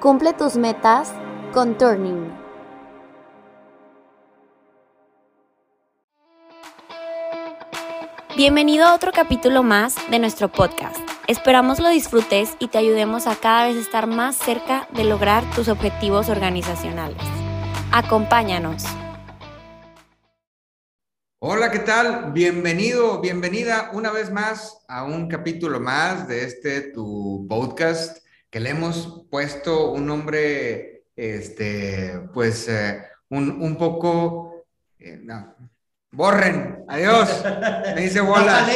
Cumple tus metas con Turning. Bienvenido a otro capítulo más de nuestro podcast. Esperamos lo disfrutes y te ayudemos a cada vez estar más cerca de lograr tus objetivos organizacionales. Acompáñanos. Hola, ¿qué tal? Bienvenido, bienvenida una vez más a un capítulo más de este tu podcast que le hemos puesto un nombre, este, pues, eh, un, poco, eh, no. borren, adiós, me dice bola.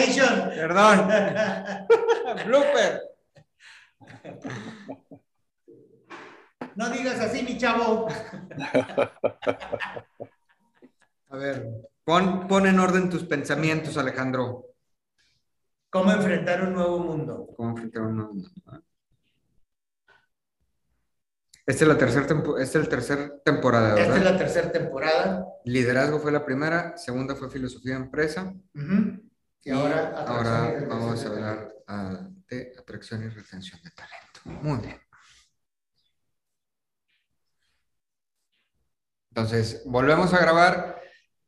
Perdón. Blooper. No digas así, mi chavo. A ver, pon, pon en orden tus pensamientos, Alejandro. ¿Cómo enfrentar un nuevo mundo? ¿Cómo enfrentar un nuevo mundo? Esta es la tercera es el tercer temporada, ¿verdad? Esta es la tercera temporada. Liderazgo fue la primera, segunda fue filosofía de empresa. Y, ahora, ahora vamos a hablar ah, de atracción y retención de talento. Muy bien. Entonces, volvemos a grabar.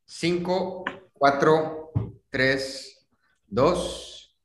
5, 4, 3, 2.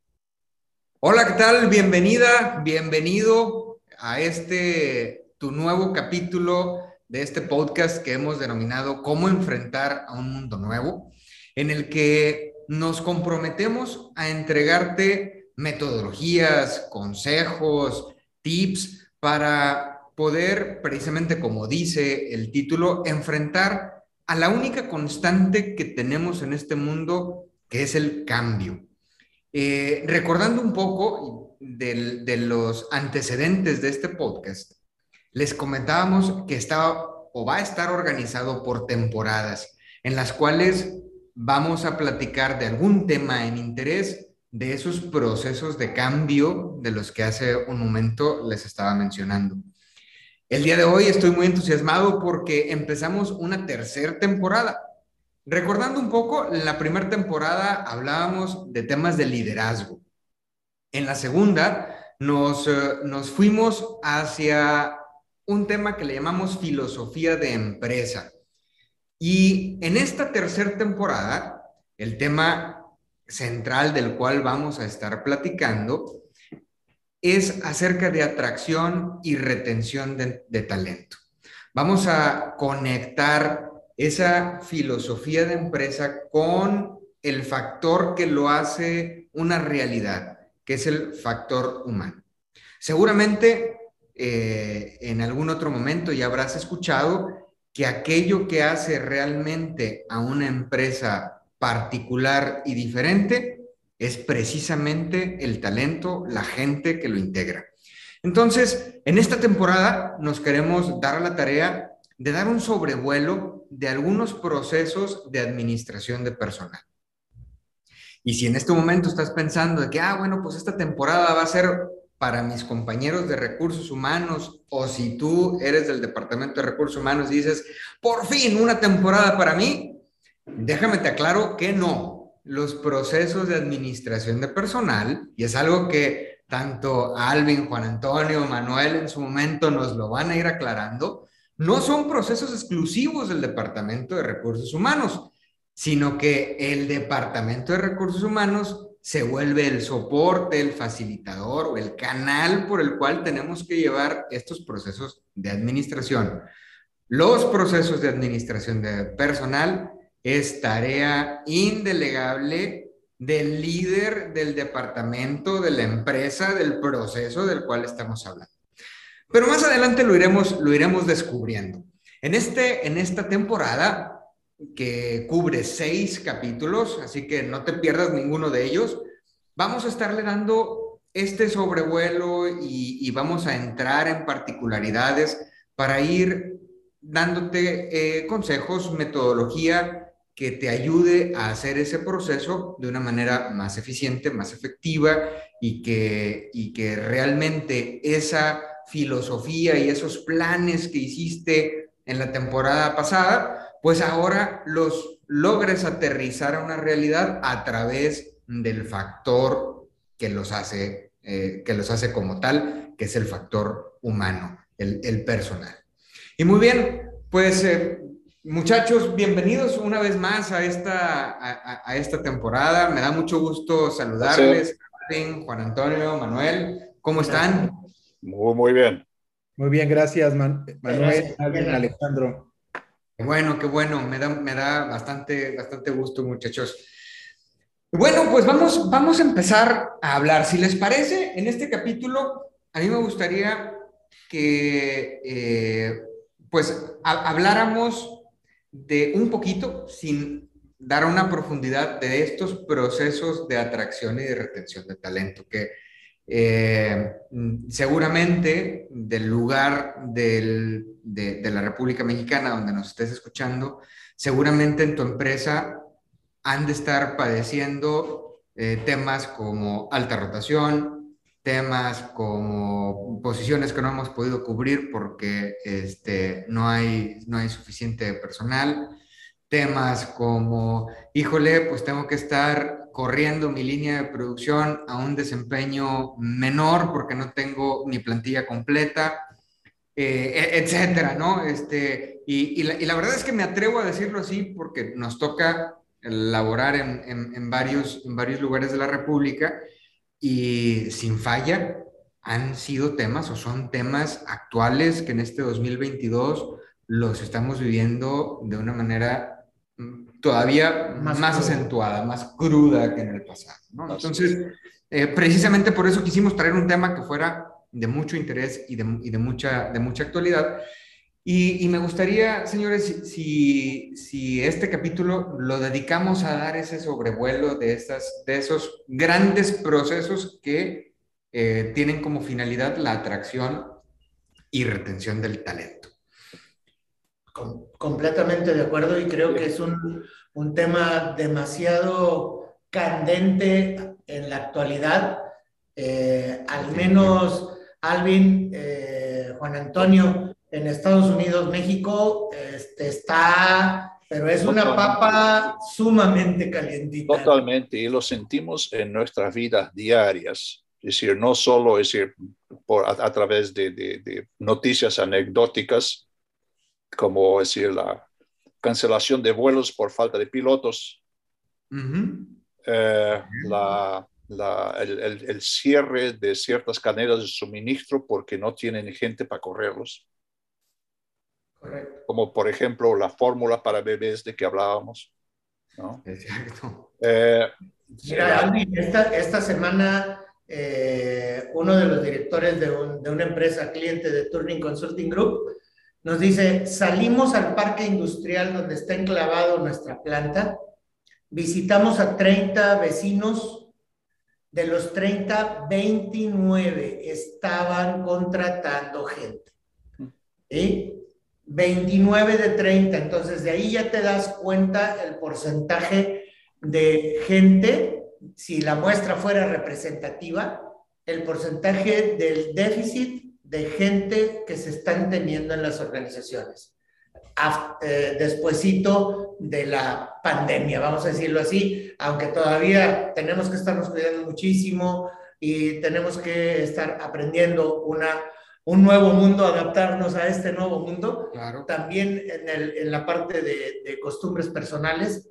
Hola, ¿qué tal? Bienvenida, bienvenido a este tu nuevo capítulo de este podcast que hemos denominado Cómo enfrentar a un mundo nuevo, en el que nos comprometemos a entregarte metodologías, consejos, tips para poder, precisamente como dice el título, enfrentar a la única constante que tenemos en este mundo, que es el cambio. Eh, recordando un poco de los antecedentes de este podcast, les comentábamos que está o va a estar organizado por temporadas, en las cuales vamos a platicar de algún tema en interés de esos procesos de cambio de los que hace un momento les estaba mencionando. El día de hoy estoy muy entusiasmado porque empezamos una tercera temporada. Recordando un poco, en la primera temporada hablábamos de temas de liderazgo. En la segunda nos, eh, nos fuimos hacia un tema que le llamamos filosofía de empresa. Y en esta tercera temporada, el tema central del cual vamos a estar platicando es acerca de atracción y retención de, talento. Vamos a conectar esa filosofía de empresa con el factor que lo hace una realidad, que es el factor humano. Seguramente eh, en algún otro momento ya habrás escuchado que aquello que hace realmente a una empresa particular y diferente es precisamente el talento, la gente que lo integra. Entonces, en esta temporada nos queremos dar la tarea de dar un sobrevuelo de algunos procesos de administración de personal. Y si en este momento estás pensando de que, ah, bueno, pues esta temporada va a ser para mis compañeros de recursos humanos o si tú eres del departamento de recursos humanos y dices, por fin una temporada para mí, déjame te aclaro que no. Los procesos de administración de personal, y es algo que tanto Alvin, Juan Antonio, Manuel en su momento nos lo van a ir aclarando, no son procesos exclusivos del departamento de recursos humanos, sino que el departamento de recursos humanos se vuelve el soporte, el facilitador o el canal por el cual tenemos que llevar estos procesos de administración. Los procesos de administración de personal es tarea indelegable del líder del departamento, de la empresa, del proceso del cual estamos hablando. Pero más adelante lo iremos, lo iremos descubriendo. En, este, en esta temporada que cubre seis capítulos, así que no te pierdas ninguno de ellos. Vamos a estarle dando este sobrevuelo y, vamos a entrar en particularidades para ir dándote eh, consejos, metodología que te ayude a hacer ese proceso de una manera más eficiente, más efectiva y que, y que realmente esa filosofía y esos planes que hiciste en la temporada pasada, pues ahora los logres aterrizar a una realidad a través del factor que los hace, eh, que los hace como tal, que es el factor humano. el, personal. Y muy bien, pues eh, muchachos, bienvenidos una vez más a esta, a, esta temporada. Me da mucho gusto saludarles. Juan Antonio, Manuel, ¿cómo están? Muy, muy bien. Muy bien, gracias, Manuel, Alejandro. Bueno, qué bueno, me da, me da bastante, bastante gusto, muchachos. Bueno, pues vamos, vamos a empezar a hablar. Si les parece, en este capítulo, a mí me gustaría que, eh, pues, habláramos de un poquito, sin dar una profundidad de estos procesos de atracción y de retención de talento, que eh, seguramente del lugar de, la República Mexicana donde nos estés escuchando, seguramente en tu empresa han de estar padeciendo eh, temas como alta rotación, temas como posiciones que no hemos podido cubrir porque este, no, hay, no hay suficiente personal, temas como, híjole, pues tengo que estar corriendo mi línea de producción a un desempeño menor porque no tengo mi plantilla completa, eh, e, etcétera, ¿no? Este, y, la, verdad es que me atrevo a decirlo así porque nos toca laborar en, varios, en varios lugares de la República y sin falla han sido temas o son temas actuales que en este 2022 los estamos viviendo de una manera todavía más, acentuada, más cruda que en el pasado. ¿no? Entonces, eh, precisamente por eso quisimos traer un tema que fuera de mucho interés y de, y de mucha, de mucha actualidad. Y, y, me gustaría, señores, si, si, este capítulo lo dedicamos a dar ese sobrevuelo de, estas, de esos grandes procesos que eh, tienen como finalidad la atracción y retención del talento completamente de acuerdo y creo que es un, un, tema demasiado candente en la actualidad. Eh, al menos Alvin, eh, Juan Antonio, en Estados Unidos, México, este, está, pero es una papa sumamente calientita. Totalmente, y lo sentimos en nuestras vidas diarias. Es decir, no solo es decir, por, a, través de, de, de noticias anecdóticas, como decir la cancelación de vuelos por falta de pilotos, eh, el, cierre de ciertas cadenas de suministro porque no tienen gente para correrlos. Como por ejemplo la fórmula para bebés de que hablábamos. ¿no? Exacto. Eh, Mira, esta, semana eh, uno de los directores de, de, una empresa cliente de Turning Consulting Group nos dice, salimos al parque industrial donde está enclavado nuestra planta, visitamos a 30 vecinos, de los 30, 29 estaban contratando gente. ¿sí? 29 de 30, entonces de ahí ya te das cuenta el porcentaje de gente, si la muestra fuera representativa, el porcentaje del déficit de gente que se están teniendo en las organizaciones. Eh, despuésito de la pandemia, vamos a decirlo así, aunque todavía tenemos que estarnos cuidando muchísimo y tenemos que estar aprendiendo una, un nuevo mundo, adaptarnos a este nuevo mundo, claro. también en, el, en, la parte de, de, costumbres personales,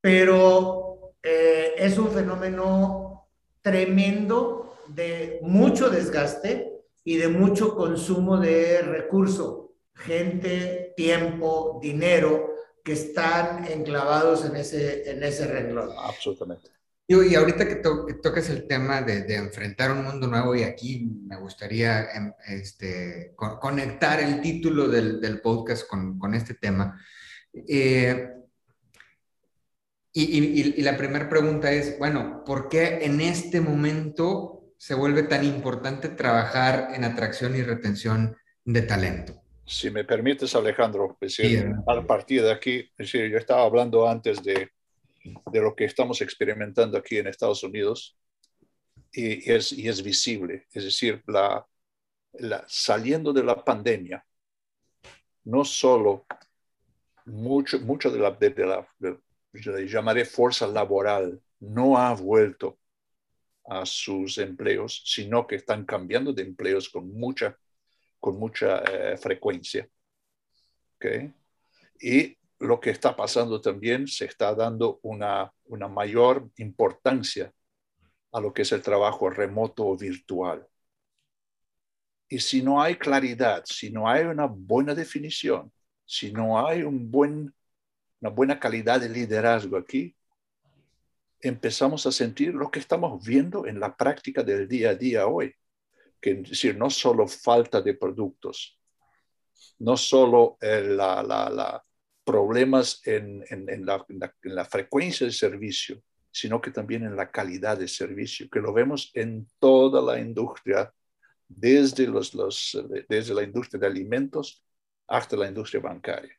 pero eh, es un fenómeno tremendo de mucho desgaste, y de mucho consumo de recurso, gente, tiempo, dinero, que están enclavados en ese, en ese renglón. Absolutamente. Y, ahorita que, toques el tema de, de, enfrentar un mundo nuevo, y aquí me gustaría em, este, conectar el título del, del podcast con, con, este tema. Eh, y, y, y, la primera pregunta es, bueno, ¿por qué en este momento se vuelve tan importante trabajar en atracción y retención de talento? Si me permites, Alejandro, pues, a partir de aquí, es decir, yo estaba hablando antes de, de lo que estamos experimentando aquí en Estados Unidos y, es, y es visible, es decir, la, la, saliendo de la pandemia, no solo mucho, mucho de la, de, la, yo llamaré fuerza laboral, no ha vuelto a sus empleos, sino que están cambiando de empleos con mucha con mucha eh, frecuencia. ¿okay? Y lo que está pasando también, se está dando una, una mayor importancia a lo que es el trabajo remoto o virtual. Y si no hay claridad, si no hay una buena definición, si no hay un buen, una buena calidad de liderazgo aquí, empezamos a sentir lo que estamos viendo en la práctica del día a día hoy. Que es decir, no solo falta de productos, no solo eh, problemas en, la, en, la, frecuencia del servicio, sino que también en la calidad de servicio, que lo vemos en toda la industria desde la industria de alimentos hasta la industria bancaria.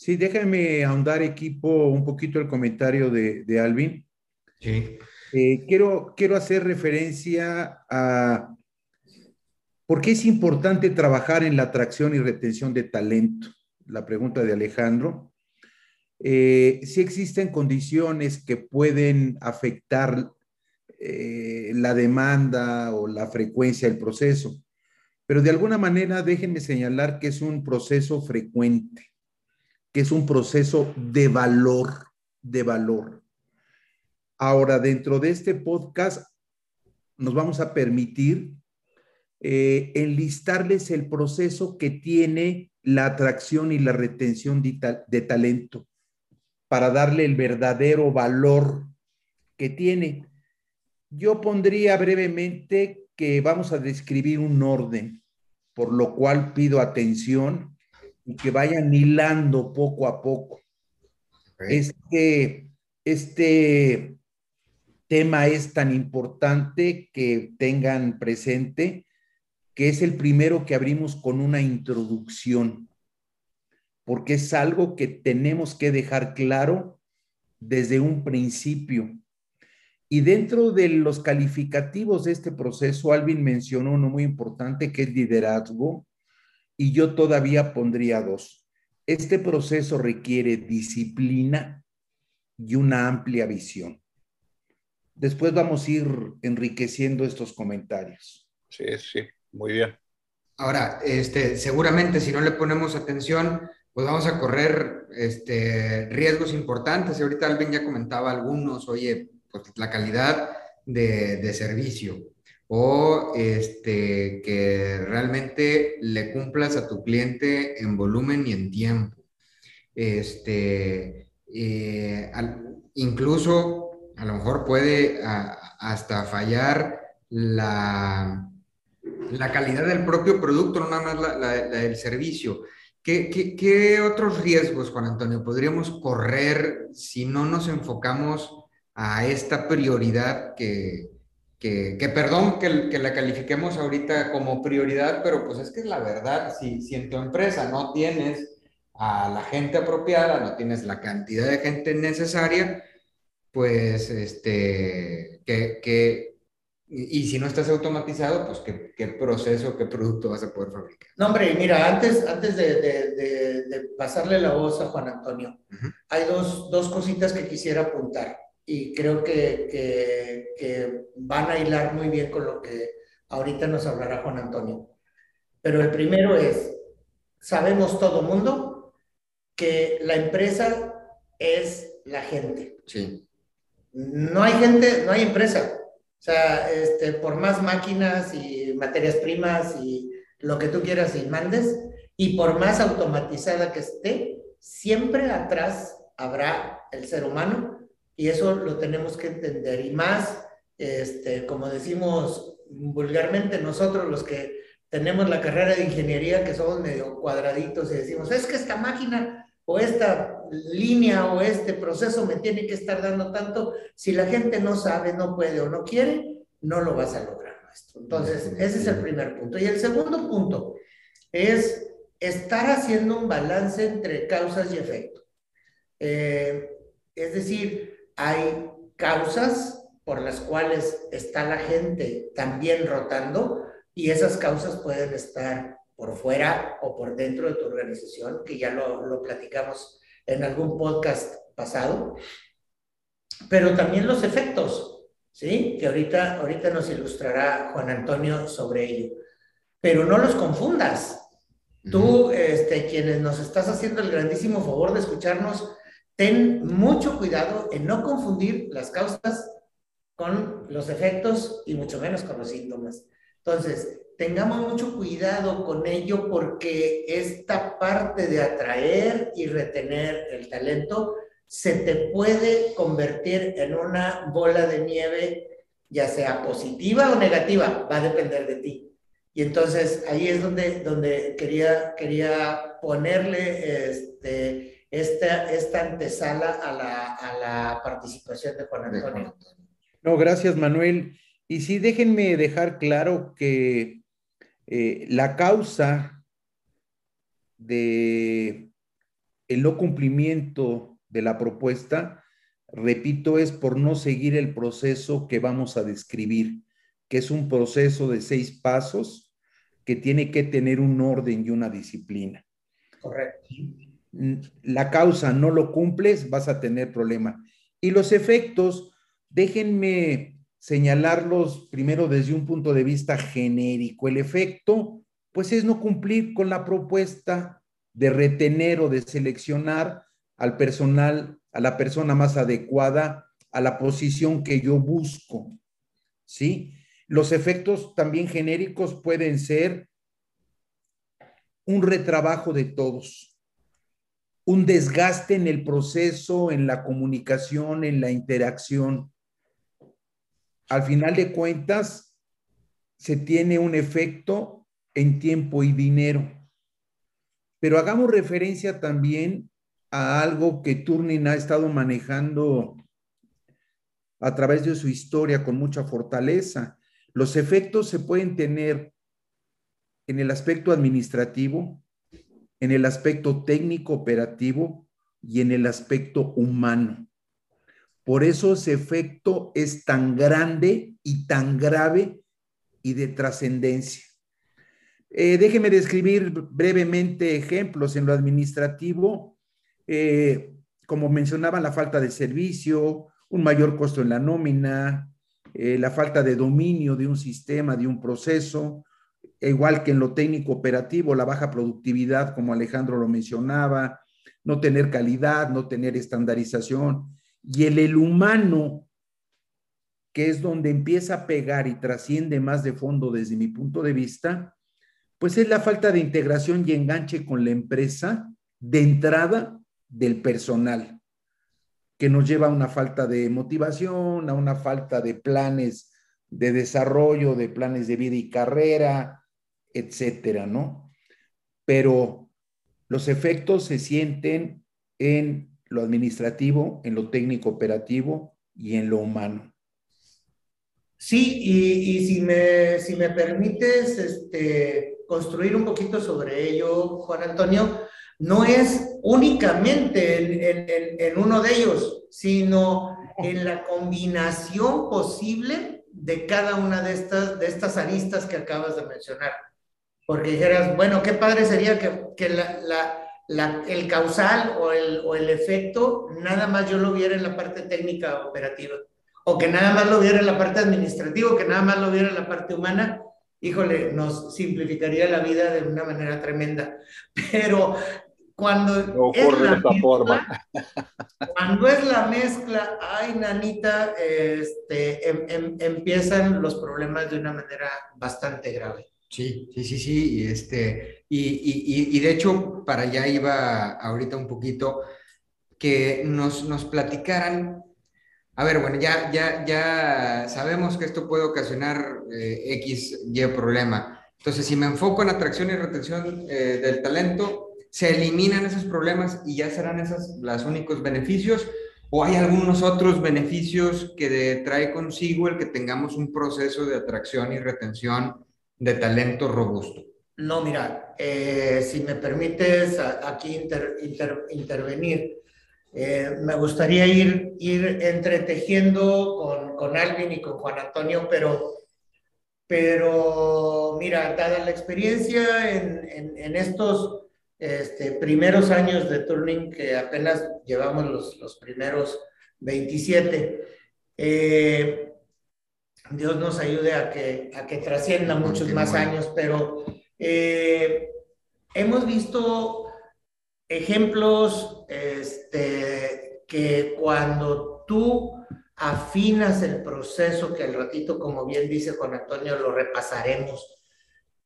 Sí, déjame ahondar, equipo, un poquito el comentario de, de Alvin. Sí. Eh, quiero, quiero hacer referencia a por qué es importante trabajar en la atracción y retención de talento. La pregunta de Alejandro. Eh, si existen condiciones que pueden afectar eh, la demanda o la frecuencia del proceso. Pero de alguna manera déjenme señalar que es un proceso frecuente, que es un proceso de valor, de valor. Ahora, dentro de este podcast, nos vamos a permitir eh, enlistarles el proceso que tiene la atracción y la retención de talento para darle el verdadero valor que tiene. Yo pondría brevemente que vamos a describir un orden, por lo cual pido atención y que vayan hilando poco a poco. Este, este tema es tan importante que tengan presente que es el primero que abrimos con una introducción, porque es algo que tenemos que dejar claro desde un principio. Y dentro de los calificativos de este proceso, Alvin mencionó uno muy importante que es liderazgo, y yo todavía pondría dos. Este proceso requiere disciplina y una amplia visión. Después vamos a ir enriqueciendo estos comentarios. Sí, sí, muy bien. Ahora, este, seguramente si no le ponemos atención, pues vamos a correr este, riesgos importantes. Y ahorita Alvin ya comentaba algunos, oye, pues, la calidad de, servicio o este, que realmente le cumplas a tu cliente en volumen y en tiempo. Este, eh, incluso a lo mejor puede hasta fallar la, la calidad del propio producto, no nada más la, del servicio. ¿Qué, qué otros riesgos, Juan Antonio, podríamos correr si no nos enfocamos a esta prioridad que, que, perdón que, que, la califiquemos ahorita como prioridad, pero pues es que es la verdad, si, si en tu empresa no tienes a la gente apropiada, no tienes la cantidad de gente necesaria, pues este, que, que y, si no estás automatizado, pues ¿qué, ¿qué, proceso, qué producto vas a poder fabricar. No, hombre, mira, antes, antes de, de, de, pasarle la voz a Juan Antonio, hay dos, dos cositas que quisiera apuntar y creo que, que, van a hilar muy bien con lo que ahorita nos hablará Juan Antonio. Pero el primero es, sabemos todo mundo que la empresa es la gente. Sí. No hay gente, no hay empresa. O sea, este, por más máquinas y materias primas y lo que tú quieras y mandes, y por más automatizada que esté, siempre atrás habrá el ser humano y eso lo tenemos que entender. Y más, este, como decimos vulgarmente nosotros los que tenemos la carrera de ingeniería, que somos medio cuadraditos y decimos, es que esta máquina o esta línea o este proceso me tiene que estar dando tanto, si la gente no sabe, no puede o no quiere, no lo vas a lograr, maestro. Entonces, ese es el primer punto. Y el segundo punto es estar haciendo un balance entre causas y efecto. Eh, es decir, hay causas por las cuales está la gente también rotando y esas causas pueden estar por fuera o por dentro de tu organización, que ya lo, lo platicamos en algún podcast pasado, pero también los efectos, ¿sí? Que ahorita, ahorita nos ilustrará Juan Antonio sobre ello. pero no los confundas. Tú, este, quienes nos estás haciendo el grandísimo favor de escucharnos, ten mucho cuidado en no confundir las causas con los efectos y mucho menos con los síntomas. Entonces, tengamos mucho cuidado con ello porque esta parte de atraer y retener el talento se te puede convertir en una bola de nieve, ya sea positiva o negativa, va a depender de ti. Y entonces ahí es donde, donde quería, quería ponerle este, esta, esta antesala a la, a la participación de Juan Antonio. No, gracias Manuel. Y sí, déjenme dejar claro que eh, la causa de el no cumplimiento de la propuesta, repito, es por no seguir el proceso que vamos a describir, que es un proceso de seis pasos que tiene que tener un orden y una disciplina. Correcto. La causa no lo cumples, vas a tener problema. Y los efectos, déjenme señalarlos primero desde un punto de vista genérico. El efecto, pues es no cumplir con la propuesta de retener o de seleccionar al personal, a la persona más adecuada a la posición que yo busco. ¿Sí? Los efectos también genéricos pueden ser un retrabajo de todos, un desgaste en el proceso, en la comunicación, en la interacción. Al final de cuentas, se tiene un efecto en tiempo y dinero. Pero hagamos referencia también a algo que Turning ha estado manejando a través de su historia con mucha fortaleza. Los efectos se pueden tener en el aspecto administrativo, en el aspecto técnico operativo y en el aspecto humano. Por eso ese efecto es tan grande y tan grave y de trascendencia. Eh, déjeme describir brevemente ejemplos en lo administrativo. Eh, como mencionaba, la falta de servicio, un mayor costo en la nómina, eh, la falta de dominio de un sistema, de un proceso, igual que en lo técnico operativo, la baja productividad, como Alejandro lo mencionaba, no tener calidad, no tener estandarización, y el, el humano, que es donde empieza a pegar y trasciende más de fondo desde mi punto de vista, pues es la falta de integración y enganche con la empresa de entrada del personal, que nos lleva a una falta de motivación, a una falta de planes de desarrollo, de planes de vida y carrera, etcétera, ¿no? Pero los efectos se sienten en lo administrativo, en lo técnico operativo y en lo humano. Sí, y, si, me, si me permites este, construir un poquito sobre ello, Juan Antonio, no es únicamente en, en uno de ellos, sino en la combinación posible de cada una de estas, de estas aristas que acabas de mencionar porque dijeras, bueno, qué padre sería que, que la, la, el causal o el, o el efecto nada más yo lo viera en la parte técnica operativa, o que nada más lo viera en la parte administrativa, que nada más lo viera en la parte humana, híjole, nos simplificaría la vida de una manera tremenda. Pero cuando no es la mezcla, forma. cuando es la mezcla, ay, nanita, este, em, em, empiezan los problemas de una manera bastante grave. Sí, sí, sí, sí, y, este, y, y, y, de hecho para allá iba ahorita un poquito que nos, nos platicaran, a ver, bueno, ya, ya, ya sabemos que esto puede ocasionar eh, X, Y problema. Entonces, si me enfoco en atracción y retención eh, del talento, se eliminan esos problemas y ya serán esos los únicos beneficios o hay algunos otros beneficios que trae consigo el que tengamos un proceso de atracción y retención de talento robusto? No, mira, eh, si me permites aquí intervenir, eh, me gustaría ir, ir entretejiendo con, con, Alvin y con Juan Antonio, pero, pero mira, dada la experiencia en, en, estos este, primeros años de Turning, que apenas llevamos los, los primeros 27, eh, Dios nos ayude a que, a que trascienda muchos más años, pero eh, hemos visto ejemplos este, que cuando tú afinas el proceso, que al ratito, como bien dice Juan Antonio, lo repasaremos,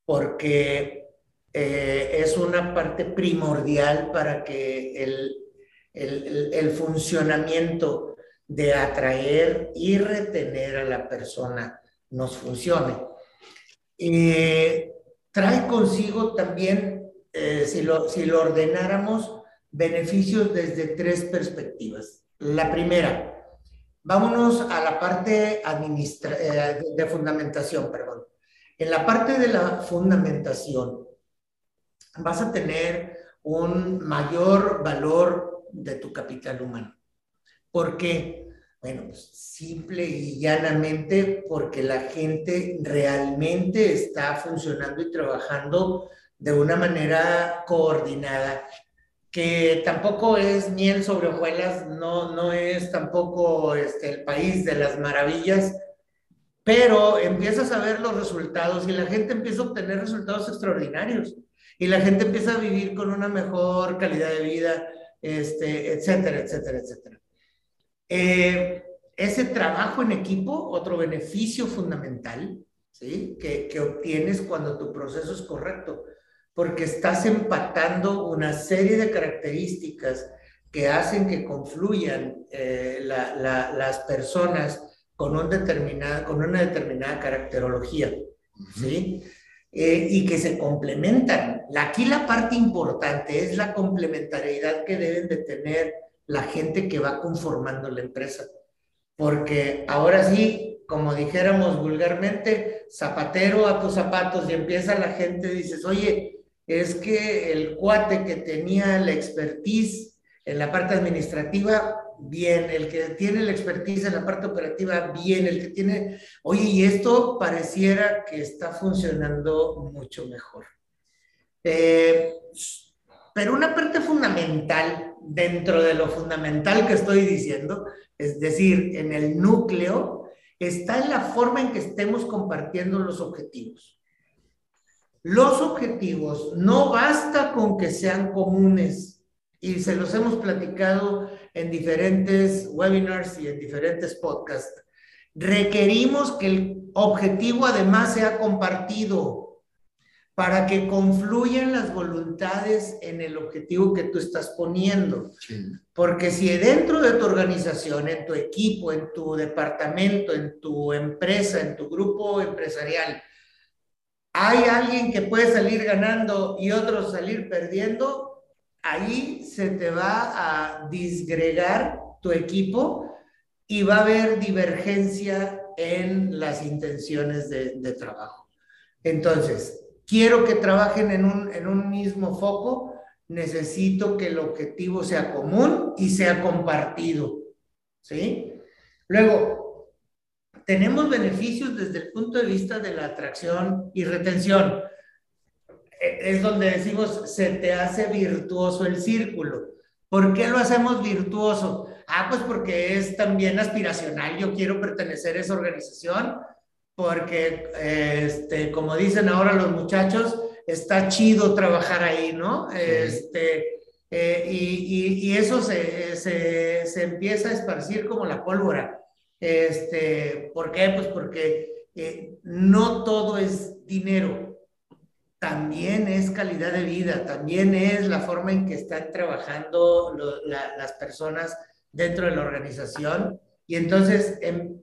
porque eh, es una parte primordial para que el, el, el, funcionamiento de atraer y retener a la persona nos funcione. Eh, trae consigo también, eh, si, lo, si lo ordenáramos, beneficios desde tres perspectivas. La primera, vámonos a la parte administra eh, de fundamentación, perdón. En la parte de la fundamentación, vas a tener un mayor valor de tu capital humano. ¿Por qué? Bueno, pues simple y llanamente porque la gente realmente está funcionando y trabajando de una manera coordinada, que tampoco es miel sobre hojuelas, no, no es tampoco este, el país de las maravillas, pero empiezas a ver los resultados y la gente empieza a obtener resultados extraordinarios y la gente empieza a vivir con una mejor calidad de vida, este, etcétera, etcétera, etcétera. Eh, ese trabajo en equipo, otro beneficio fundamental, ¿sí? Que, que, obtienes cuando tu proceso es correcto, porque estás empatando una serie de características que hacen que confluyan eh, la, la, las personas con, un determinada, con una determinada caracterología, ¿sí? Eh, y que se complementan. Aquí la parte importante es la complementariedad que deben de tener la gente que va conformando la empresa. Porque ahora sí, como dijéramos vulgarmente, zapatero a tus zapatos y empieza la gente, dices, oye, es que el cuate que tenía la expertise en la parte administrativa, bien, el que tiene la expertise en la parte operativa, bien, el que tiene, oye, y esto pareciera que está funcionando mucho mejor. Eh, pero una parte fundamental dentro de lo fundamental que estoy diciendo, es decir, en el núcleo, está en la forma en que estemos compartiendo los objetivos. Los objetivos no basta con que sean comunes y se los hemos platicado en diferentes webinars y en diferentes podcasts. Requerimos que el objetivo además sea compartido para que confluyan las voluntades en el objetivo que tú estás poniendo. Porque si dentro de tu organización, en tu equipo, en tu departamento, en tu empresa, en tu grupo empresarial, hay alguien que puede salir ganando y otro salir perdiendo, ahí se te va a disgregar tu equipo y va a haber divergencia en las intenciones de, de trabajo. Entonces, quiero que trabajen en un, en un mismo foco, necesito que el objetivo sea común y sea compartido. ¿Sí? Luego, tenemos beneficios desde el punto de vista de la atracción y retención. E, es donde decimos, se te hace virtuoso el círculo. ¿Por qué lo hacemos virtuoso? Ah, pues porque es también aspiracional. Yo quiero pertenecer a esa organización porque, este, como dicen ahora los muchachos, está chido trabajar ahí, ¿no? Este, eh, y, y, eso se, se, se, empieza a esparcir como la pólvora. Este, ¿Por qué? Pues porque eh, no todo es dinero, también es calidad de vida, también es la forma en que están trabajando las personas dentro de la organización. Y entonces, em,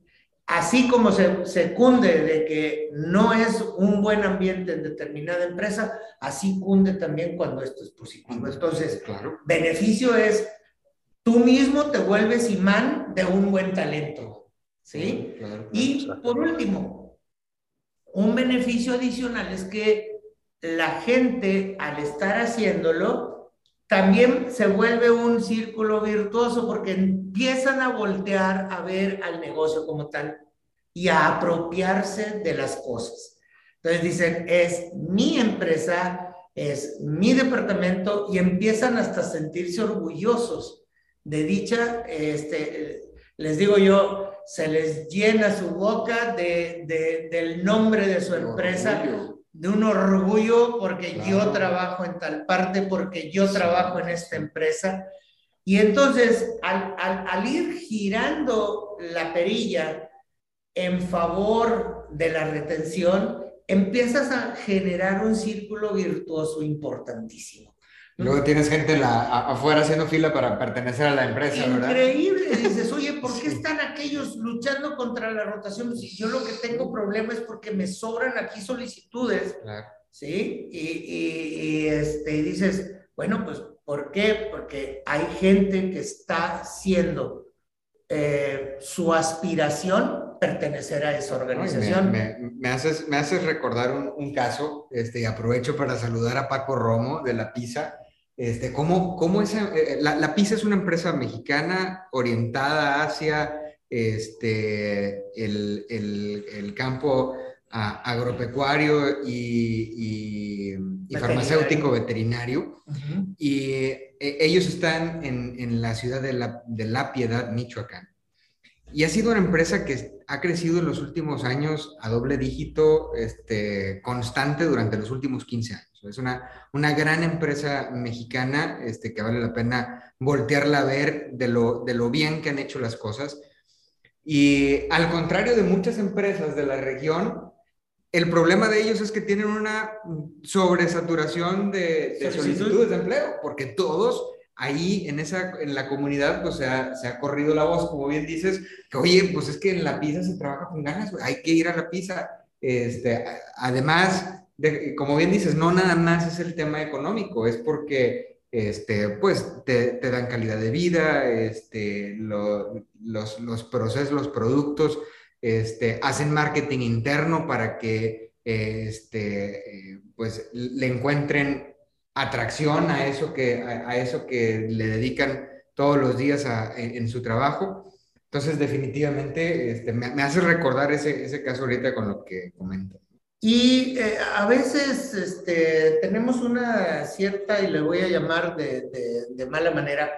así como se, se, cunde de que no es un buen ambiente en determinada empresa, así cunde también cuando esto es positivo. Entonces, claro. beneficio es, tú mismo te vuelves imán de un buen talento, ¿sí? Claro, y por último, un beneficio adicional es que la gente al estar haciéndolo, también se vuelve un círculo virtuoso porque empiezan a voltear a ver al negocio como tal y a apropiarse de las cosas. Entonces dicen, es mi empresa, es mi departamento y empiezan hasta a sentirse orgullosos de dicha, este, les digo yo, se les llena su boca de, del nombre de su empresa, de un orgullo porque yo trabajo en tal parte, porque yo trabajo en esta empresa. Y entonces, al, al, ir girando la perilla en favor de la retención, empiezas a generar un círculo virtuoso importantísimo. Luego tienes gente la, afuera haciendo fila para pertenecer a la empresa, ¿verdad? Increíble. Dices, oye, ¿por qué están aquellos luchando contra la rotación? Si yo lo que tengo problema es porque me sobran aquí solicitudes, ¿sí? Y, y, este, dices, bueno, pues, ¿por qué? Porque hay gente que está haciendo eh, su aspiración pertenecer a esa organización. Me, me, haces, me haces recordar un, un, caso, este, y aprovecho para saludar a Paco Romo de La Pisa, este, ¿cómo, cómo esa, eh, la, la, PISA es una empresa mexicana orientada hacia este, el, el, el campo agropecuario y, y, farmacéutico veterinario. Y eh, ellos están en, en la ciudad de la, de la Piedad, Michoacán. Y ha sido una empresa que ha crecido en los últimos años a doble dígito este, constante durante los últimos 15 años. Es una, una gran empresa mexicana este, que vale la pena voltearla a ver de lo, de lo bien que han hecho las cosas. Y al contrario de muchas empresas de la región, el problema de ellos es que tienen una sobresaturación de, de solicitudes de empleo, porque todos ahí en, esa, en la comunidad pues se ha, se ha, corrido la voz, como bien dices, que oye, pues es que en la pizza se trabaja con ganas, hay que ir a la pizza. Este, además, como bien dices, no nada más es el tema económico, es porque este, pues te, dan calidad de vida, este, los, los, procesos, los productos, este, hacen marketing interno para que este, pues le encuentren atracción a eso que, a, eso que le dedican todos los días en, su trabajo. Entonces, definitivamente, este, me, me, hace recordar ese, ese caso ahorita con lo que comento. Y eh, a veces este, tenemos una cierta, y le voy a llamar de, de, mala manera,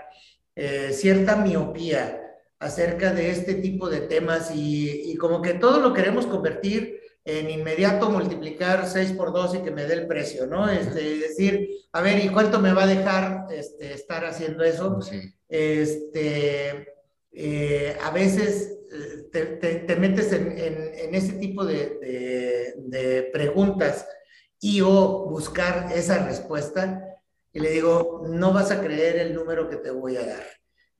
eh, cierta miopía acerca de este tipo de temas y, y, como que todo lo queremos convertir en inmediato, multiplicar 6 por 2 y que me dé el precio, ¿no? Este, decir, a ver, ¿y cuánto me va a dejar este, estar haciendo eso? Sí. Este, eh, a veces te, te, metes en, en, ese tipo de, de, preguntas y o buscar esa respuesta y le digo, no vas a creer el número que te voy a dar.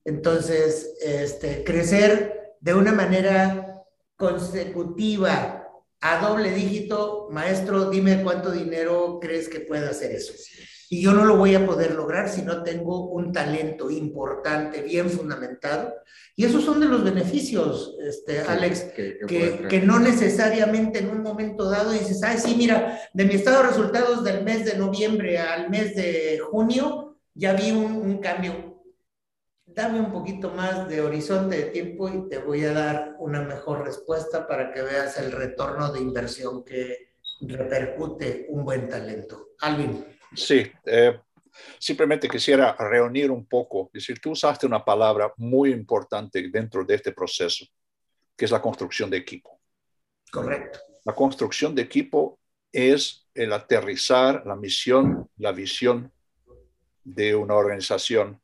Entonces, este, crecer de una manera consecutiva a doble dígito, maestro, dime cuánto dinero crees que puede hacer eso y yo no lo voy a poder lograr si no tengo un talento importante, bien fundamentado. Y esos son de los beneficios, este, Alex, que, que, no necesariamente en un momento dado dices, ay, sí, mira, de mi estado de resultados del mes de noviembre al mes de junio, ya vi un, un cambio. Dame un poquito más de horizonte de tiempo y te voy a dar una mejor respuesta para que veas el retorno de inversión que repercute un buen talento. Alvin. Sí, eh, simplemente quisiera reunir un poco. Es decir, tú usaste una palabra muy importante dentro de este proceso, que es la construcción de equipo. Correcto. La construcción de equipo es el aterrizar la misión, la visión de una organización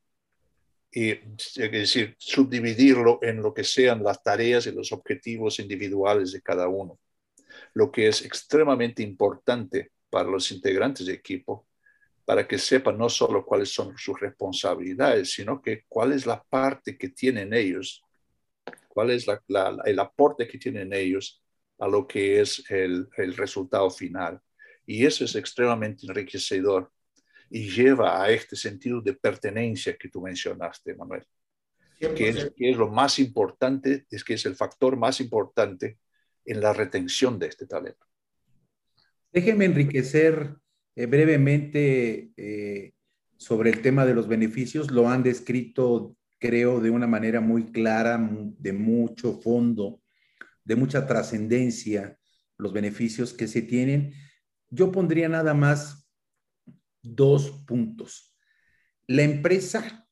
y es decir, subdividirlo en lo que sean las tareas y los objetivos individuales de cada uno. Lo que es extremadamente importante para los integrantes de equipo para que sepan no solo cuáles son sus responsabilidades, sino que cuál es la parte que tienen ellos, cuál es el aporte que tienen ellos a lo que es el, el resultado final. Y eso es extremadamente enriquecedor y lleva a este sentido de pertenencia que tú mencionaste, Manuel, que es, que es, lo más importante, es que es el factor más importante en la retención de este talento. Déjenme enriquecer eh, brevemente eh, sobre el tema de los beneficios. Lo han descrito, creo, de una manera muy clara, de mucho fondo, de mucha trascendencia, los beneficios que se tienen. Yo pondría nada más dos puntos. La empresa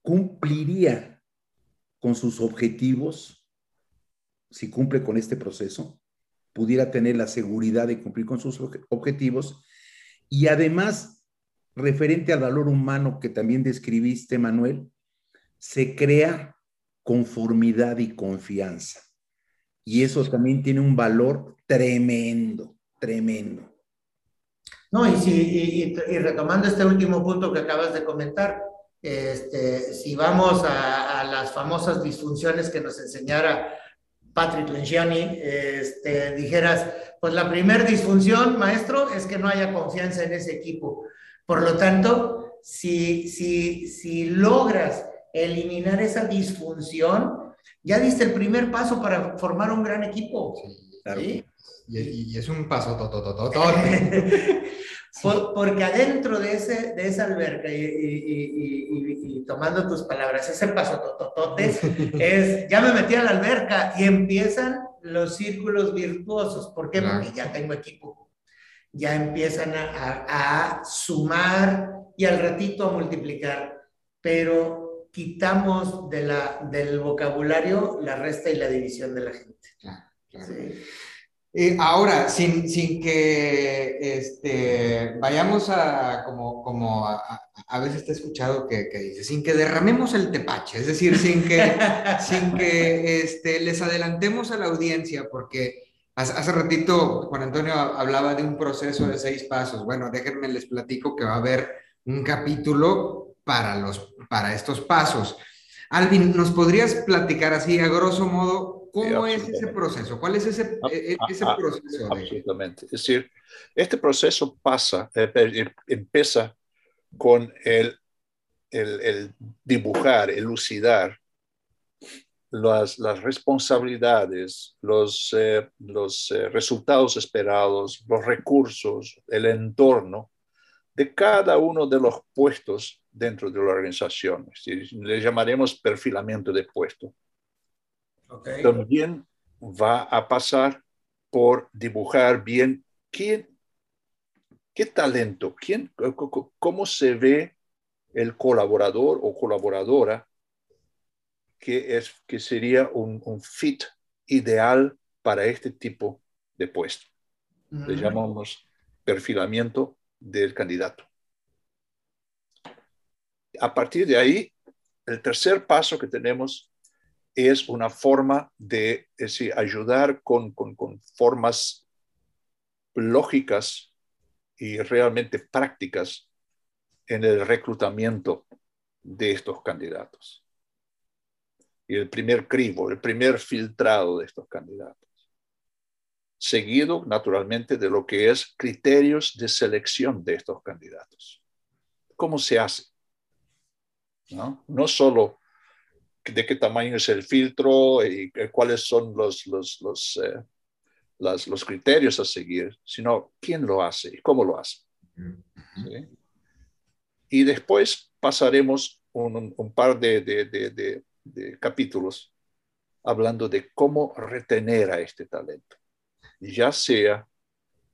cumpliría con sus objetivos, si cumple con este proceso, pudiera tener la seguridad de cumplir con sus objetivos y además, referente al valor humano que también describiste, Manuel, se crea conformidad y confianza. Y eso también tiene un valor tremendo, tremendo. No, y, si, y, retomando este último punto que acabas de comentar, este, si vamos a, a, las famosas disfunciones que nos enseñara Patrick Lenciani, este, dijeras, pues la primera disfunción, maestro, es que no haya confianza en ese equipo. Por lo tanto, si, si, si logras eliminar esa disfunción, ya diste el primer paso para formar un gran equipo. Sí, Y, es un paso porque adentro de, ese, de esa alberca, y, tomando tus palabras, ese paso tototote es, ya me metí a la alberca y empiezan los círculos virtuosos. ¿Por qué? Porque ya tengo equipo. Ya empiezan a, a sumar y al ratito a multiplicar. Pero quitamos de la, del vocabulario la resta y la división de la gente. Eh, ahora, sin, sin que este, vayamos a, como, como a, veces te he escuchado que, que, dice, sin que derramemos el tepache, es decir, sin que, sin que este, les adelantemos a la audiencia, porque hace, hace ratito Juan Antonio hablaba de un proceso de seis pasos. Bueno, déjenme les platico que va a haber un capítulo para, los, para estos pasos. Alvin, ¿nos podrías platicar así, a grosso modo, cómo es ese proceso? ¿Cuál es ese, ah, e, e, ese ah, proceso? Absolutamente. Es decir, este proceso pasa, eh, em, empieza con el, el, el, dibujar, elucidar las, las responsabilidades, los, eh, los eh, resultados esperados, los recursos, el entorno de cada uno de los puestos dentro de la organización. Le llamaremos perfilamiento de puesto. También va a pasar por dibujar bien quién, qué talento, quién, cómo se ve el colaborador o colaboradora que, es, que sería un, un fit ideal para este tipo de puesto. Le llamamos perfilamiento del candidato. A partir de ahí, el tercer paso que tenemos es una forma de ayudar con, formas lógicas y realmente prácticas en el reclutamiento de estos candidatos. Y el primer crivo, el primer filtrado de estos candidatos seguido naturalmente de lo que es criterios de selección de estos candidatos. ¿Cómo se hace? No, no solo de qué tamaño es el filtro y cuáles son los, los, los, eh, los criterios a seguir, sino quién lo hace y cómo lo hace. Y después pasaremos un, un par de, de, de, de capítulos hablando de cómo retener a este talento ya sea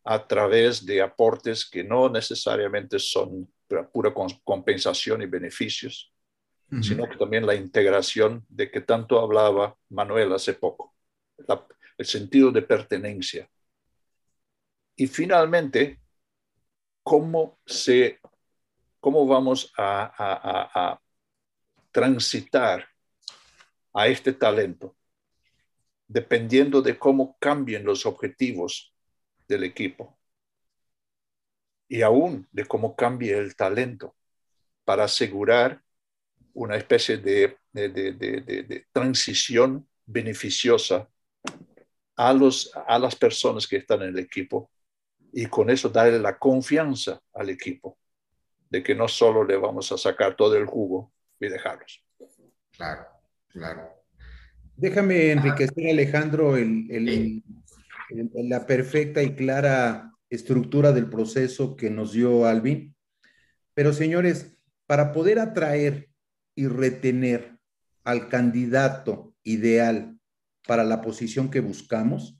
a través de aportes que no necesariamente son pura compensación y beneficios, sino que también la integración de que tanto hablaba Manuel hace poco, el sentido de pertenencia. Y finalmente, cómo, se, cómo vamos a transitar a este talento dependiendo de cómo cambien los objetivos del equipo y aún de cómo cambie el talento para asegurar una especie de, de, transición beneficiosa a, los, a las personas que están en el equipo y con eso darle la confianza al equipo de que no solo le vamos a sacar todo el jugo y dejarlos. Claro, claro. Déjame enriquecer, Alejandro, el, la perfecta y clara estructura del proceso que nos dio Alvin. Pero señores, para poder atraer y retener al candidato ideal para la posición que buscamos,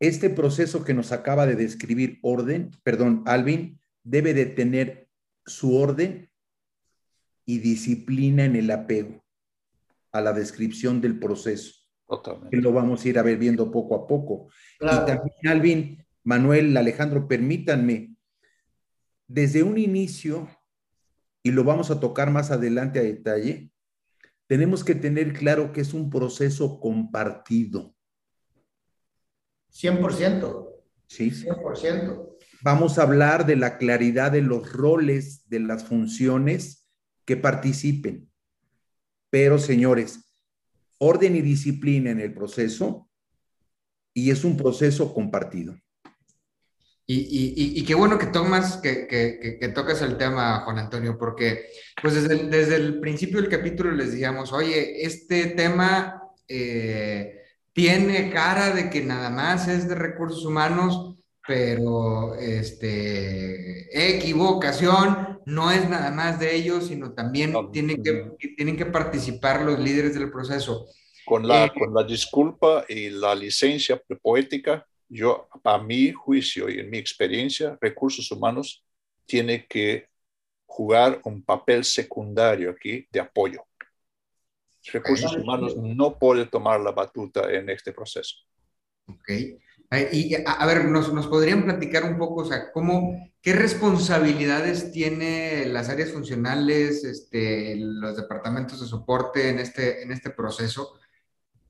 este proceso que nos acaba de describir orden, perdón, Alvin, debe de tener su orden y disciplina en el apego a la descripción del proceso. Totalmente. Que lo vamos a ir a ver viendo poco a poco. Y también, Alvin, Manuel, Alejandro, permítanme, desde un inicio, y lo vamos a tocar más adelante a detalle, tenemos que tener claro que es un proceso compartido. 100%. Sí. 100%. Vamos a hablar de la claridad de los roles, de las funciones que participen. Pero, señores, orden y disciplina en el proceso y es un proceso compartido. Y, qué bueno que tomas, que, que, tocas el tema, Juan Antonio, porque pues desde el, desde el principio del capítulo les decíamos, oye, este tema eh, tiene cara de que nada más es de recursos humanos, pero este, equivocación, no es nada más de ellos, sino también tienen, que, tienen que participar los líderes del proceso. Con la, eh, con la disculpa y la licencia poética, yo, a mi juicio y en mi experiencia, recursos humanos tiene que jugar un papel secundario aquí de apoyo. Recursos humanos no puede tomar la batuta en este proceso. Ok. Y a, ver, nos, nos, podrían platicar un poco, o sea, cómo, qué responsabilidades tiene las áreas funcionales, este, los departamentos de soporte en este, en este proceso.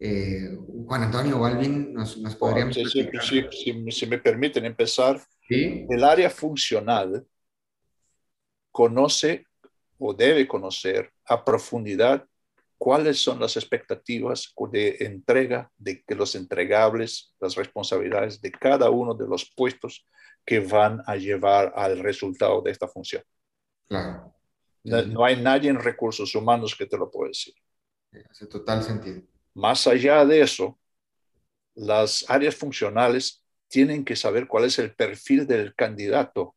Eh, Juan Antonio o Alvin, nos, nos podrían sí, sí, sí, si me permiten empezar, el área funcional conoce o debe conocer a profundidad cuáles son las expectativas de entrega de que los entregables, las responsabilidades de cada uno de los puestos que van a llevar al resultado de esta función. Claro. No, hay nadie en recursos humanos que te lo pueda decir. Hace total sentido. Más allá de eso, las áreas funcionales tienen que saber cuál es el perfil del candidato,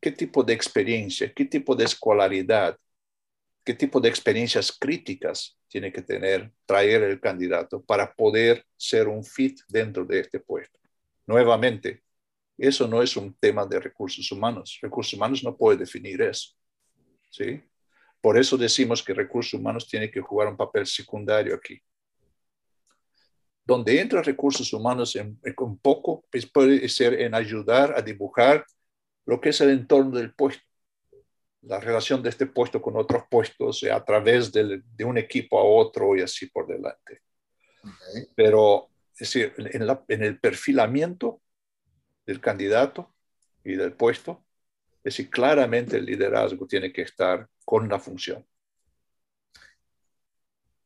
qué tipo de experiencia, qué tipo de escolaridad, qué tipo de experiencias críticas tiene que tener, traer el candidato para poder ser un fit dentro de este puesto. Nuevamente, eso no es un tema de recursos humanos. Recursos humanos no puede definir eso. ¿sí? Por eso decimos que recursos humanos tiene que jugar un papel secundario aquí. Donde entra recursos humanos en, un poco pues puede ser en ayudar a dibujar lo que es el entorno del puesto la relación de este puesto con otros puestos a través de, un equipo a otro y así por delante. Pero, es decir, en, el perfilamiento del candidato y del puesto, es decir, claramente el liderazgo tiene que estar con la función.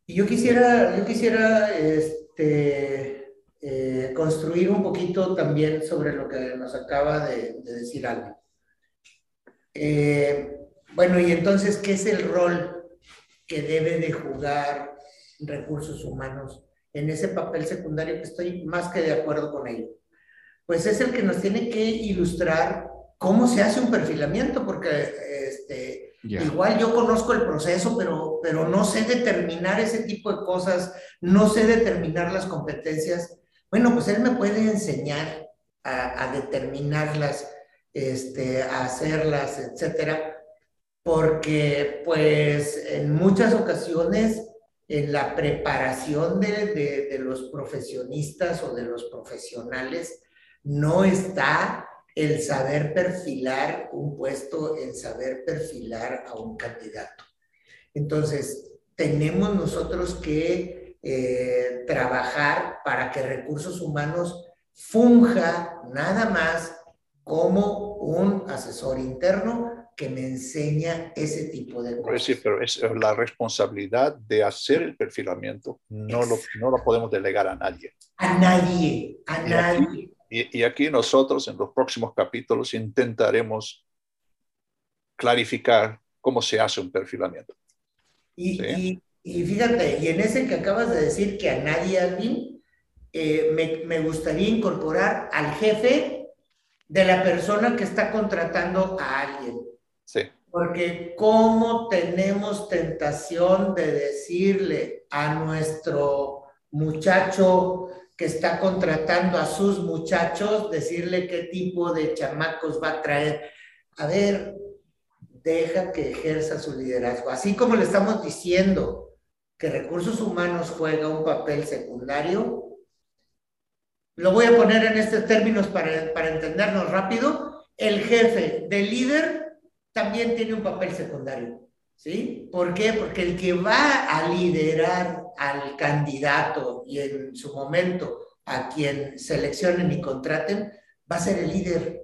Y yo quisiera, yo quisiera este, eh, construir un poquito también sobre lo que nos acaba de, decir Alba. Eh, bueno, y entonces, ¿qué es el rol que debe de jugar recursos humanos en ese papel secundario que estoy más que de acuerdo con ello? Pues es el que nos tiene que ilustrar cómo se hace un perfilamiento, porque igual yo conozco el proceso, pero, pero no sé determinar ese tipo de cosas, no sé determinar las competencias. Bueno, pues él me puede enseñar a, determinarlas, este, a hacerlas, etcétera porque pues en muchas ocasiones en la preparación de, los profesionistas o de los profesionales no está el saber perfilar un puesto, el saber perfilar a un candidato. Entonces, tenemos nosotros que eh, trabajar para que recursos humanos funja nada más como un asesor interno que me enseña ese tipo de cosas. Sí, pero es la responsabilidad de hacer el perfilamiento, no lo, no lo podemos delegar a nadie. A nadie, a nadie. Y, aquí nosotros en los próximos capítulos intentaremos clarificar cómo se hace un perfilamiento. Y, y, fíjate, y en ese que acabas de decir que a nadie, Alvin, eh, me, me gustaría incorporar al jefe de la persona que está contratando a alguien. Porque cómo tenemos tentación de decirle a nuestro muchacho que está contratando a sus muchachos, decirle qué tipo de chamacos va a traer. A ver, deja que ejerza su liderazgo. Así como le estamos diciendo que recursos humanos juega un papel secundario. Lo voy a poner en estos términos para, para entendernos rápido. El jefe del líder también tiene un papel secundario. ¿Sí? ¿Por qué? Porque el que va a liderar al candidato y en su momento a quien seleccionen y contraten, va a ser el líder.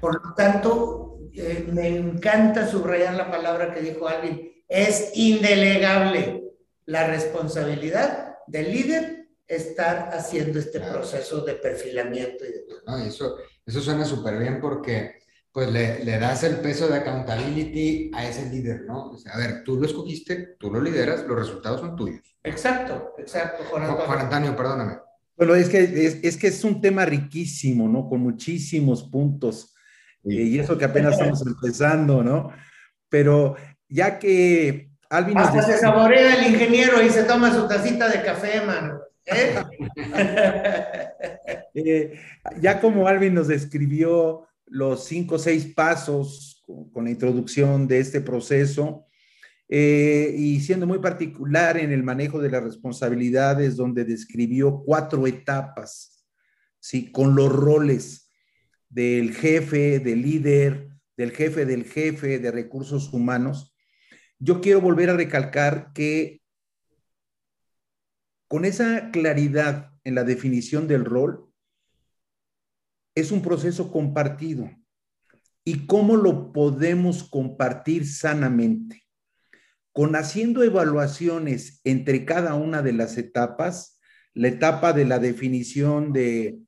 Por lo tanto, eh, me encanta subrayar la palabra que dijo Alvin, es indelegable la responsabilidad del líder estar haciendo este proceso de perfilamiento y de todo. eso, eso suena súper bien porque pues le, le, das el peso de accountability a ese líder, ¿no? O sea, a ver, tú lo escogiste, tú lo lideras, los resultados son tuyos. Exacto, exacto, Juan Antonio. Juan Antonio, perdóname. Bueno, es que es, es, que es un tema riquísimo, ¿no? Con muchísimos puntos. Eh, y eso que apenas estamos empezando, ¿no? Pero ya que Alvin Hasta se saborea el ingeniero y se toma su tacita de café, mano. ¿eh? eh, ya como Alvin nos describió los cinco o seis pasos con, la introducción de este proceso, eh, y siendo muy particular en el manejo de las responsabilidades, donde describió cuatro etapas, ¿sí? con los roles del jefe, del líder, del jefe del jefe de recursos humanos. Yo quiero volver a recalcar que con esa claridad en la definición del rol, es un proceso compartido. ¿Y cómo lo podemos compartir sanamente? con haciendo evaluaciones entre cada una de las etapas, la etapa de la definición de,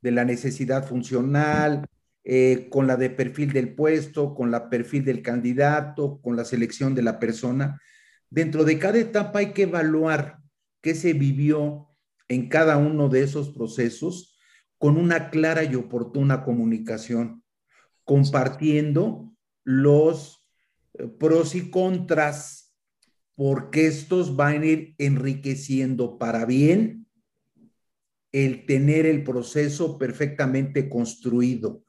la necesidad funcional, eh, con la de perfil del puesto, con la perfil del candidato, con la selección de la persona. Dentro de cada etapa hay que evaluar qué se vivió en cada uno de esos procesos con una clara y oportuna comunicación, compartiendo los eh, pros y contras porque estos van a ir enriqueciendo para bien el tener el proceso perfectamente construido,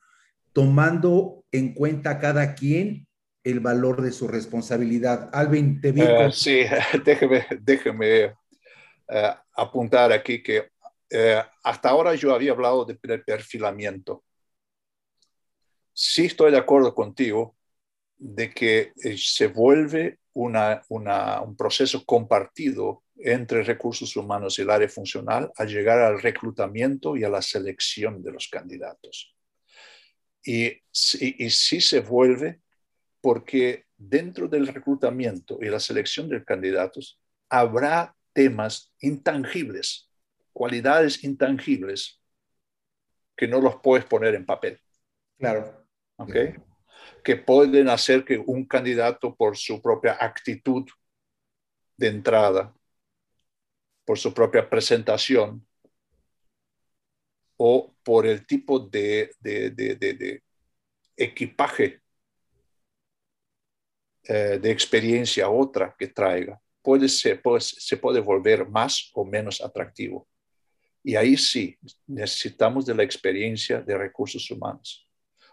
tomando en cuenta cada quien el valor de su responsabilidad. Alvin, te vi. Uh, sí, déjeme, déjeme uh, apuntar aquí que uh, hasta ahora yo había hablado de perfilamiento. Sí estoy de acuerdo contigo de que eh, se vuelve un proceso compartido entre recursos humanos y el área funcional al llegar al reclutamiento y a la selección de los candidatos. Y, y, sí se vuelve porque dentro del reclutamiento y la selección de candidatos habrá temas intangibles, cualidades intangibles que no los puedes poner en papel. Claro. ¿Ok? que pueden hacer que un candidato por su propia actitud de entrada, por su propia presentación o por el tipo de, equipaje eh, de experiencia otra que traiga, puede ser, se puede volver más o menos atractivo. Y ahí sí, necesitamos de la experiencia de recursos humanos.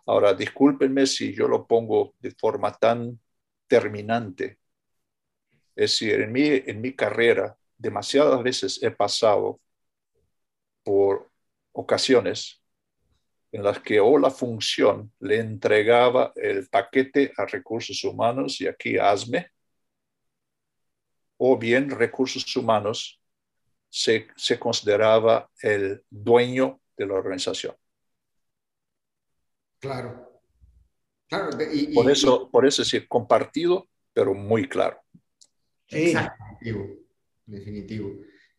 Ahora, discúlpenme si yo lo pongo de forma tan terminante. Es decir, en mi, en mi carrera, demasiadas veces he pasado por ocasiones en las que o la función le entregaba el paquete a recursos humanos y aquí hazme, o bien recursos humanos se, se consideraba el dueño de la organización. Claro. Claro. por, eso, por eso es compartido, pero muy claro. Sí. Definitivo. Definitivo.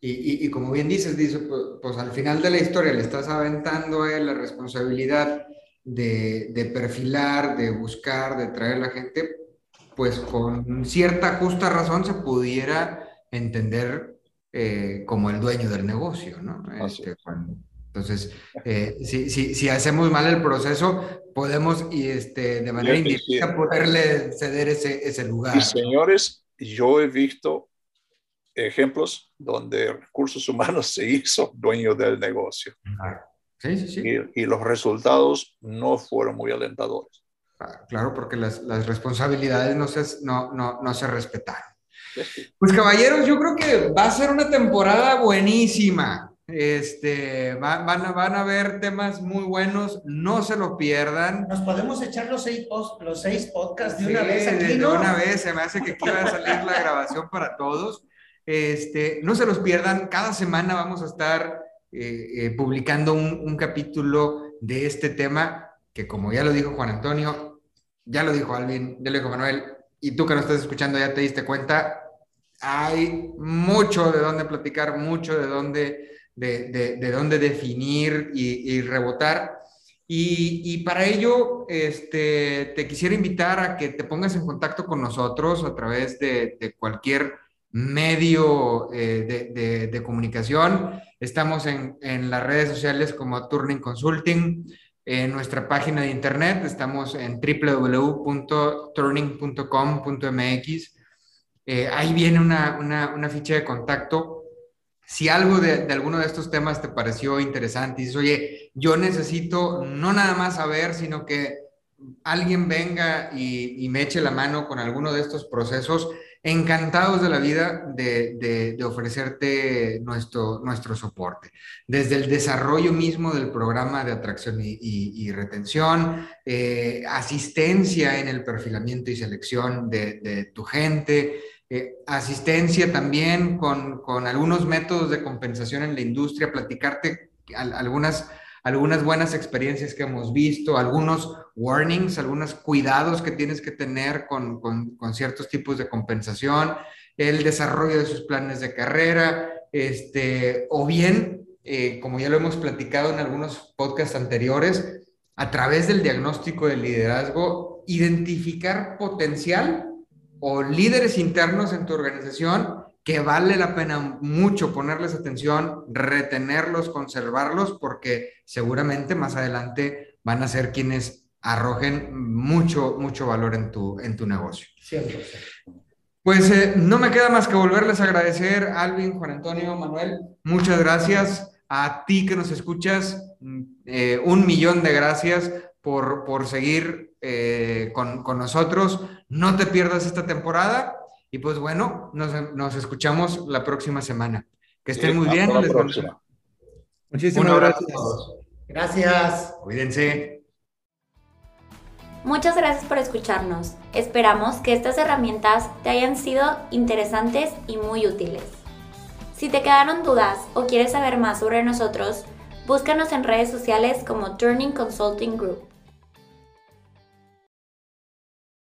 Y, y, como bien dices, dice, pues, pues, al final de la historia le estás aventando a él la responsabilidad de, de, perfilar, de buscar, de traer a la gente, pues con cierta justa razón se pudiera entender eh, como el dueño del negocio, ¿no? Este, entonces, eh, si, si, si, hacemos mal el proceso, podemos y este, de manera indirecta poderle ceder ese, ese lugar. Y señores, yo he visto ejemplos donde recursos humanos se hizo dueño del negocio. Sí, sí, sí. Y, y, los resultados no fueron muy alentadores. Claro, porque las, las responsabilidades no se, no, no, no se respetaron. Pues caballeros, yo creo que va a ser una temporada buenísima. Este, van, a, van a ver temas muy buenos, no se lo pierdan. Nos podemos echar los seis, los seis podcasts de una vez aquí, De una vez, se me hace que aquí va a salir la grabación para todos. Este, no se los pierdan, cada semana vamos a estar eh, eh, publicando un, un capítulo de este tema que como ya lo dijo Juan Antonio, ya lo dijo Alvin, ya lo dijo Manuel, y tú que nos estás escuchando ya te diste cuenta, hay mucho de dónde platicar, mucho de dónde, de, de, dónde definir y, rebotar. Y, para ello, este, te quisiera invitar a que te pongas en contacto con nosotros a través de, cualquier medio eh, de, comunicación. Estamos en, en, las redes sociales como Turning Consulting, en nuestra página de internet. Estamos en www.turning.com.mx. Eh, ahí viene una, una, ficha de contacto. Si algo de, alguno de estos temas te pareció interesante y dices, oye, yo necesito no nada más saber, sino que alguien venga y me eche la mano con alguno de estos procesos, encantados de la vida de, ofrecerte nuestro, nuestro soporte, desde el desarrollo mismo del programa de atracción y, retención, eh, asistencia en el perfilamiento y selección de, tu gente, eh, asistencia también con, con, algunos métodos de compensación en la industria, platicarte algunas algunas buenas experiencias que hemos visto, algunos warnings, algunos cuidados que tienes que tener con, con, ciertos tipos de compensación, el desarrollo de sus planes de carrera, este, o bien, eh, como ya lo hemos platicado en algunos podcasts anteriores, a través del diagnóstico del liderazgo, identificar potencial o líderes internos en tu organización que vale la pena mucho ponerles atención, retenerlos, conservarlos, porque seguramente más adelante van a ser quienes arrojen mucho, mucho valor en tu, en tu negocio. Pues eh, no me queda más que volverles a agradecer, Alvin, Juan Antonio, Manuel, muchas gracias. A ti que nos escuchas, mm, eh, un millón de gracias por, por seguir eh, con, con nosotros. No te pierdas esta temporada y pues bueno, nos, escuchamos la próxima semana. Que estén muy bien. Muchísimas gracias. Gracias. Cuídense. Muchas gracias por escucharnos. Esperamos que estas herramientas te hayan sido interesantes y muy útiles. Si te quedaron dudas o quieres saber más sobre nosotros, búscanos en redes sociales como Turning Consulting Group.